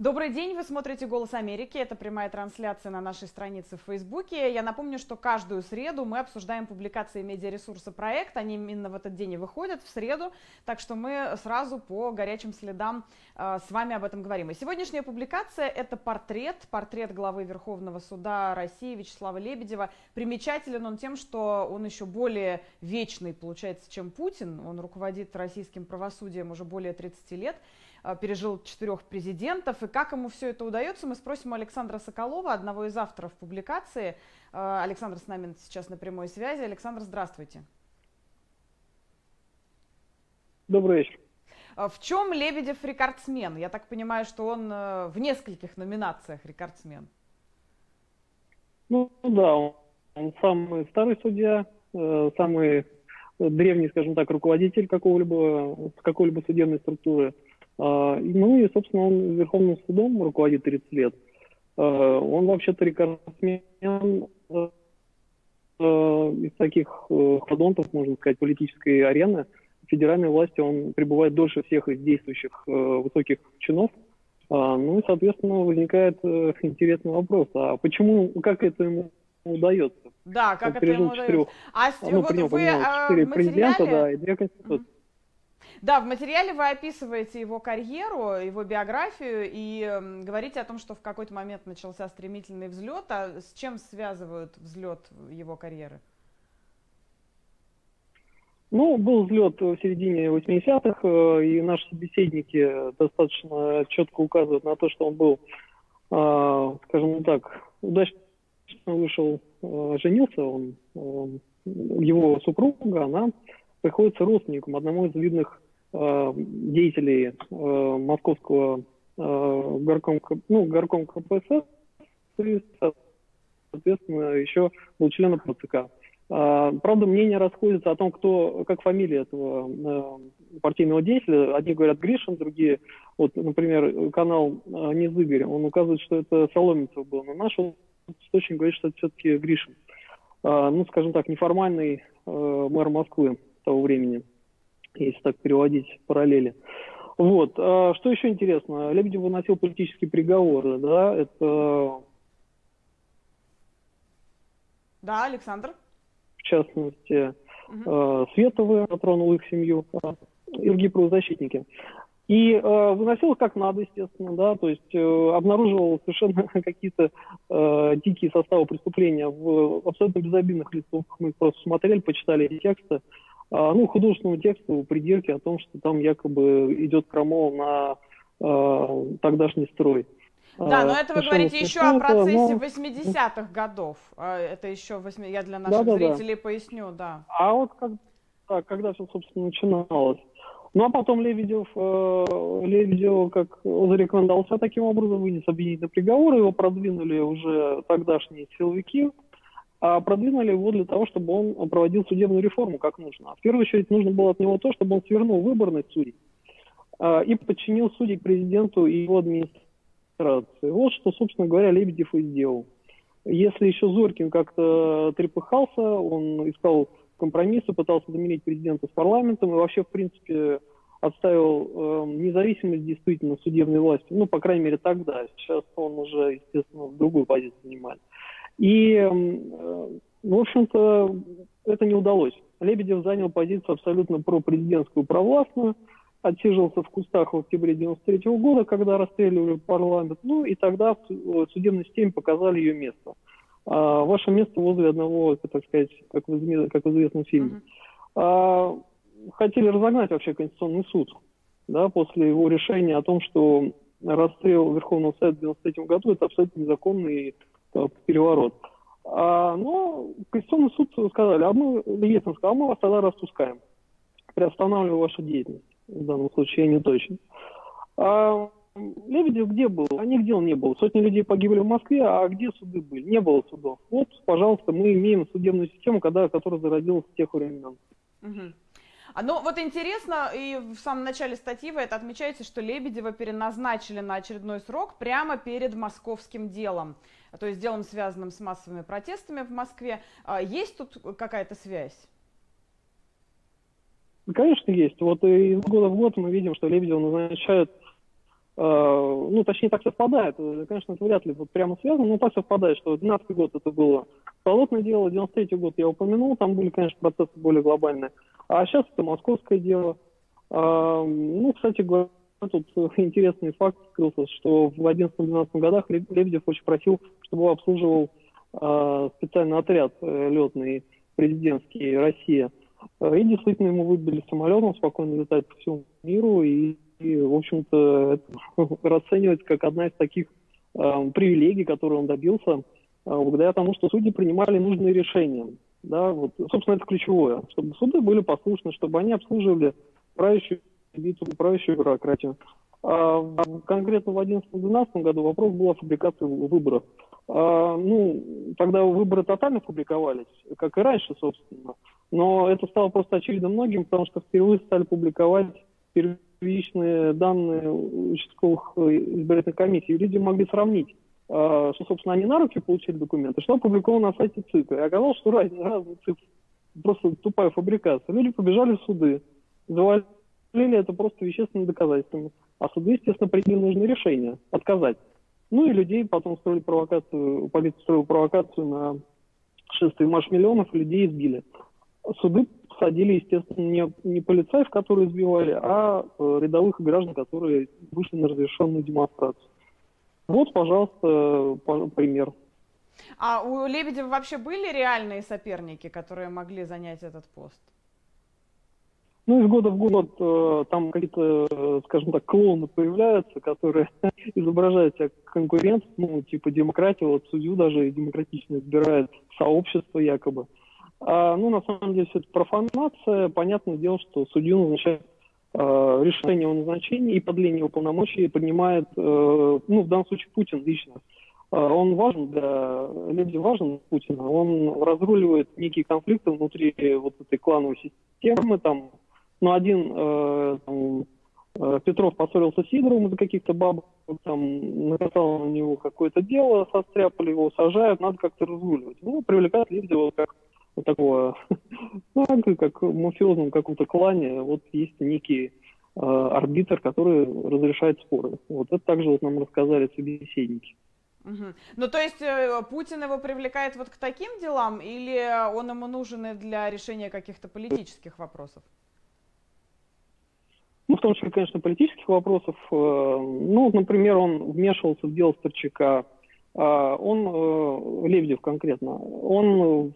Добрый день, вы смотрите «Голос Америки». Это прямая трансляция на нашей странице в Фейсбуке. Я напомню, что каждую среду мы обсуждаем публикации медиаресурса «Проект». Они именно в этот день и выходят, в среду. Так что мы сразу по горячим следам э, с вами об этом говорим. И сегодняшняя публикация – это портрет, портрет главы Верховного суда России Вячеслава Лебедева. Примечателен он тем, что он еще более вечный, получается, чем Путин. Он руководит российским правосудием уже более 30 лет. Э, пережил четырех президентов. И как ему все это удается, мы спросим у Александра Соколова, одного из авторов публикации. Э, Александр с нами сейчас на прямой связи. Александр, здравствуйте. Добрый вечер. Э, в чем Лебедев рекордсмен? Я так понимаю, что он в нескольких номинациях рекордсмен. Ну да, он самый старый судья, самый древний, скажем так, руководитель какого-либо какой-либо судебной структуры. А, ну и, собственно, он Верховным судом руководит 30 лет. А, он вообще-то рекордсмен э, э, из таких э, ходонтов, можно сказать, политической арены. В федеральной власти он пребывает дольше всех из действующих высоких чинов. А, ну и, соответственно, возникает интересный вопрос, а почему, как это ему удается? Да, как он это ему удается? А ну, вот вы четыре президента, да, и две конституции. Mm-hmm. Да, в материале вы описываете его карьеру, его биографию и э, говорите о том, что в какой-то момент начался стремительный взлет. А с чем связывают взлет его карьеры? Ну, был взлет в середине 80-х, э, и наши собеседники достаточно четко указывают на то, что он был, э, скажем так, удачно вышел, э, женился, он, его супруга, она приходится родственником одному из видных Э, деятелей э, московского э, горком, ну, горком КПСС, и, соответственно, еще был членом ПЦК. Правда, мнения расходятся о том, кто, как фамилия этого партийного деятеля. Одни говорят Гришин, другие, вот, например, канал Низыгорь, он указывает, что это Соломенцев был. Но наш источник говорит, что это все-таки Гришин. Ну, скажем так, неформальный мэр Москвы того времени если так переводить параллели. Вот. А что еще интересно? Лебедев выносил политические приговоры, да, это... Да, Александр? В частности, угу. Световы затронул их семью, а, и другие правозащитники. И э, выносил их как надо, естественно, да, то есть э, обнаруживал совершенно какие-то э, дикие составы преступления в абсолютно безобидных листовках. Мы просто смотрели, почитали эти тексты. Ну, художественного текста у придирки о том, что там якобы идет крамол на э, тогдашний строй. Да, но это вы говорите еще о процессе но... 80-х годов. Это еще 8... я для наших да, зрителей да. поясню, да. А вот как, да, когда все, собственно, начиналось. Ну, а потом Лебедев, э, Лебедев как зарекомендовался таким образом, вынес обвинительный приговор, его продвинули уже тогдашние силовики, а продвинули его для того, чтобы он проводил судебную реформу как нужно. В первую очередь нужно было от него то, чтобы он свернул выборность судей а, и подчинил судей президенту и его администрации. Вот что, собственно говоря, Лебедев и сделал. Если еще Зорькин как-то трепыхался, он искал компромиссы, пытался заменить президента с парламентом и вообще, в принципе, отставил э, независимость действительно судебной власти. Ну, по крайней мере, тогда. Сейчас он уже, естественно, другую позицию занимает. И, э, в общем-то, это не удалось. Лебедев занял позицию абсолютно пропрезидентскую, провластную, отсиживался в кустах в октябре 93 -го года, когда расстреливали парламент, ну и тогда в судебной системе показали ее место. А ваше место возле одного, так сказать, как в, как в известном фильме. Uh-huh. А, хотели разогнать вообще Конституционный суд, да, после его решения о том, что расстрел Верховного Совета в 93 году это абсолютно незаконный переворот. А, но Конституционный суд сказали, а мы, Ельцин сказал, а мы вас тогда распускаем, приостанавливаем вашу деятельность. В данном случае я не точно. А Лебедев где был? А нигде он не был. Сотни людей погибли в Москве, а где суды были? Не было судов. Вот, пожалуйста, мы имеем судебную систему, когда, которая зародилась с тех времен. Угу. А, ну, вот интересно, и в самом начале статьи вы это отмечаете, что Лебедева переназначили на очередной срок прямо перед московским делом, то есть делом, связанным с массовыми протестами в Москве. А, есть тут какая-то связь? Конечно, есть. Вот из года в год мы видим, что Лебедева назначают ну, точнее, так совпадает. Конечно, это вряд ли вот прямо связано, но так совпадает, что 12 год это было болотное дело, 93 год я упомянул, там были, конечно, процессы более глобальные. А сейчас это московское дело. Ну, кстати говоря, тут интересный факт скрылся, что в 11-12 годах Лебедев очень просил, чтобы обслуживал специальный отряд э, летный президентский Россия. И действительно ему выбили самолет, он спокойно летает по всему миру, и, и в общем-то, это расценивается как одна из таких э, привилегий, которые он добился, э, благодаря тому, что судьи принимали нужные решения. Да, вот, собственно, это ключевое, чтобы суды были послушны, чтобы они обслуживали правящую элиту, правящую бюрократию. А конкретно в 2011-2012 году вопрос был о фабрикации выборов. А, ну, тогда выборы тотально публиковались, как и раньше, собственно. Но это стало просто очевидно многим, потому что впервые стали публиковать первичные данные участковых э, избирательных комиссий. Люди могли сравнить, что, собственно, они на руки получили документы, что опубликовано на сайте ЦИКа. И оказалось, что разные, разные цифры. Просто тупая фабрикация. Люди побежали в суды, завалили это просто вещественными доказательствами. А суды, естественно, приняли нужные решения отказать. Ну и людей потом строили провокацию, полиция строила провокацию на шествие марш миллионов, людей избили. Суды посадили, естественно, не, не полицаев, которые избивали, а э, рядовых граждан, которые вышли на разрешенную демонстрацию. Вот, пожалуйста, пример. А у Лебедева вообще были реальные соперники, которые могли занять этот пост? Ну, из года в год э, там какие-то, э, скажем так, клоуны появляются, которые изображают себя конкурент, ну, типа демократия, вот судью даже демократично избирает сообщество якобы. А, ну, на самом деле, все это профанация. Понятное дело, что судью назначает э, решение о назначении и подлении его полномочий принимает, э, ну, в данном случае Путин лично. Э, он важен для, Лебедев важен Путина. Он разруливает некие конфликты внутри вот этой клановой системы, там, но один э, там, э, Петров поссорился с Сидоровым из-за каких-то бабок, там, накатал на него какое-то дело, состряпали его, сажают, надо как-то разруливать. Ну, привлекают Лебедева как вот такого, ну, как в мафиозном каком-то клане, вот есть некий э, арбитр, который разрешает споры. Вот это также вот нам рассказали собеседники. Угу. Ну, то есть э, Путин его привлекает вот к таким делам, или он ему нужен для решения каких-то политических вопросов? Ну, в том числе, конечно, политических вопросов. Э, ну, например, он вмешивался в дело Старчака. А, он, Лебедев конкретно, он,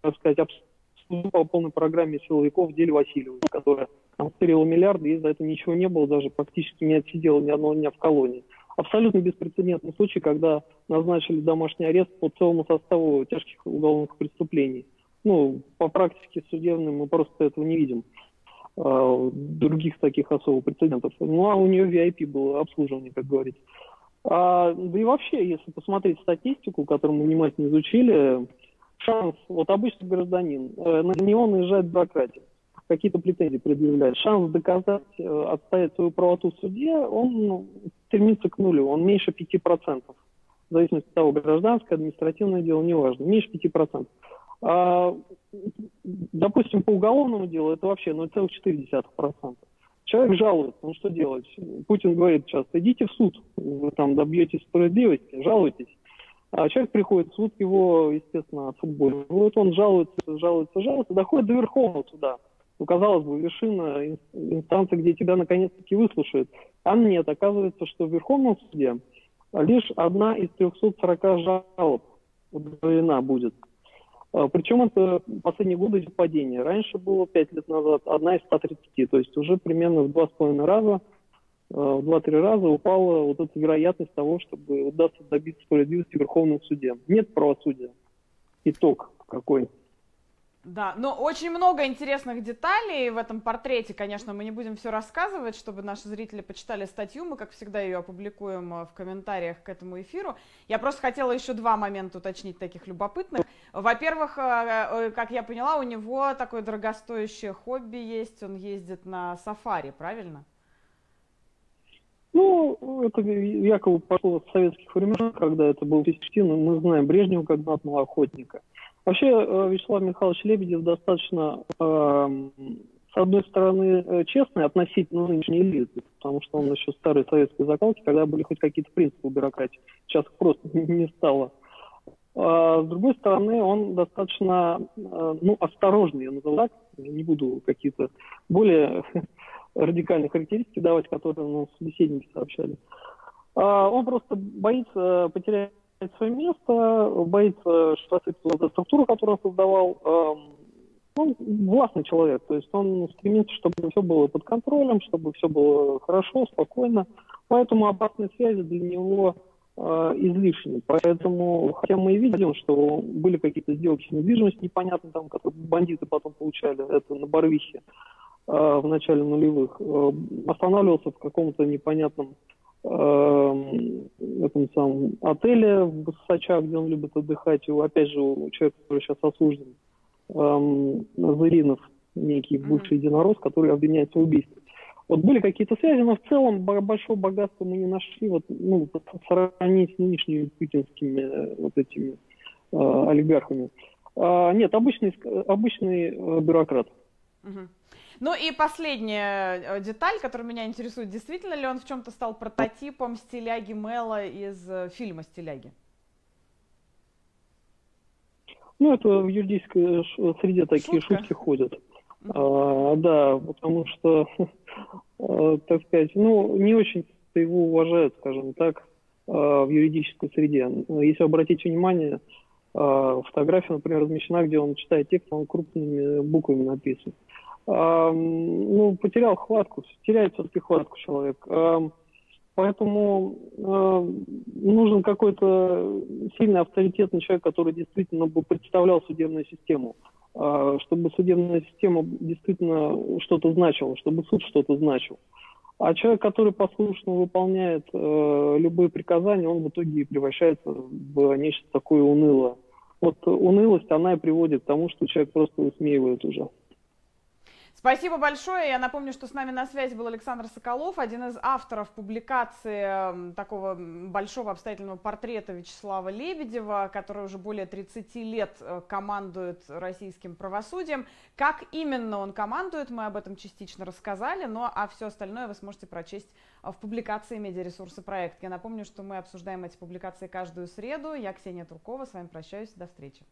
так сказать, обслуживал по полной программе силовиков в деле Васильева, которая обстрелила миллиарды, и за это ничего не было, даже практически не отсидел ни одного дня в колонии. Абсолютно беспрецедентный случай, когда назначили домашний арест по целому составу тяжких уголовных преступлений. Ну, по практике судебной мы просто этого не видим. Э, других таких особых прецедентов. Ну, а у нее VIP было обслуживание, как говорится. А, да и вообще, если посмотреть статистику, которую мы внимательно изучили, шанс, вот обычный гражданин, э, на него наезжает бюрократия, какие-то претензии предъявляет, шанс доказать, э, отстоять свою правоту в суде, он стремится к нулю, он меньше 5%. В зависимости от того, гражданское, административное дело, неважно, меньше 5%. А, допустим, по уголовному делу это вообще 0,4%. Человек жалуется, ну что делать? Путин говорит часто, идите в суд, вы там добьетесь справедливости, жалуйтесь. А человек приходит в суд, его, естественно, отфутболивают, он жалуется, жалуется, жалуется, доходит до Верховного суда. Ну, казалось бы, вершина инстанции, где тебя наконец-таки выслушают. А нет, оказывается, что в Верховном суде лишь одна из 340 жалоб удовлетворена будет. А, Причем это последние годы идет падение. Раньше было 5 лет назад одна из 130, то есть уже примерно в 2,5 раза, в 2-3 раза упала вот эта вероятность того, чтобы удастся добиться справедливости в Верховном суде. Нет правосудия. Итог какой? Да, но очень много интересных деталей в этом портрете, конечно, мы не будем все рассказывать, чтобы наши зрители почитали статью, мы, как всегда, ее опубликуем э, в комментариях к этому эфиру. Я просто хотела еще два момента уточнить таких любопытных. Во-первых, э, э, как я поняла, у него такое дорогостоящее хобби есть, он ездит на сафари, правильно? Ну, это якобы пошло с советских времен, когда это был Песчтин, мы знаем Брежнева как знатного охотника. Вообще, э, Вячеслав Михайлович Лебедев достаточно э, с одной стороны, э, честный относительно нынешней элиты, потому что он еще старой советской закалки, когда были хоть какие-то принципы бюрократии. Сейчас их просто не стало. А с другой стороны, он достаточно э, ну, осторожный, я назову так, не буду какие-то более радикальные характеристики давать, которые нам собеседники сообщали. А он просто боится потерять свое место, боится, что осыпется структура, которую он создавал, эм, он властный человек, то есть он стремится, чтобы все было под контролем, чтобы все было хорошо, спокойно. Поэтому опасные связи для него э, излишни. Поэтому, хотя мы и видим, что были какие-то сделки с недвижимостью непонятные, там, которые бандиты потом получали, это на Барвихе э, в начале нулевых, э, останавливался в каком-то непонятном э, этом самом отеле в Сочах, где он любит отдыхать. Опять же, у человека, который сейчас осужден, эм, Зыринов, некий бывший mm-hmm. единорос, который обвиняется в убийстве. Вот были какие-то связи, но в целом большого богатства мы не нашли, вот, ну, сравнить с нынешними путинскими э, вот этими э, олигархами. А, нет, обычный, обычный э, бюрократ. Угу. Ну и последняя э, деталь, которая меня интересует, действительно ли он в чем-то стал прототипом стиляги Мэла из э, фильма «Стиляги»? Ну, это в юридической среде такие Шутка. шутки ходят. А, да, потому что, так сказать, ну, не очень его уважают, скажем так, в юридической среде. Если обратить внимание, фотография, например, размещена, где он читает текст, он крупными буквами написан. Ну, потерял хватку, теряет все-таки хватку человек. Поэтому э, нужен какой-то сильный авторитетный человек, который действительно бы представлял судебную систему, э, чтобы судебная система действительно что-то значила, чтобы суд что-то значил. А человек, который послушно выполняет э, любые приказания, он в итоге превращается в нечто такое унылое. Вот унылость, она и приводит к тому, что человек просто высмеивает уже. Спасибо большое. Я напомню, что с нами на связи был Александр Соколов, один из авторов публикации такого большого обстоятельного портрета Вячеслава Лебедева, который уже более 30 лет э, командует российским правосудием. Как именно он командует, мы об этом частично рассказали, но а все остальное вы сможете прочесть в публикации «Медиаресурсы проект». Я напомню, что мы обсуждаем эти публикации каждую среду. Я Ксения Туркова, с вами прощаюсь, до встречи.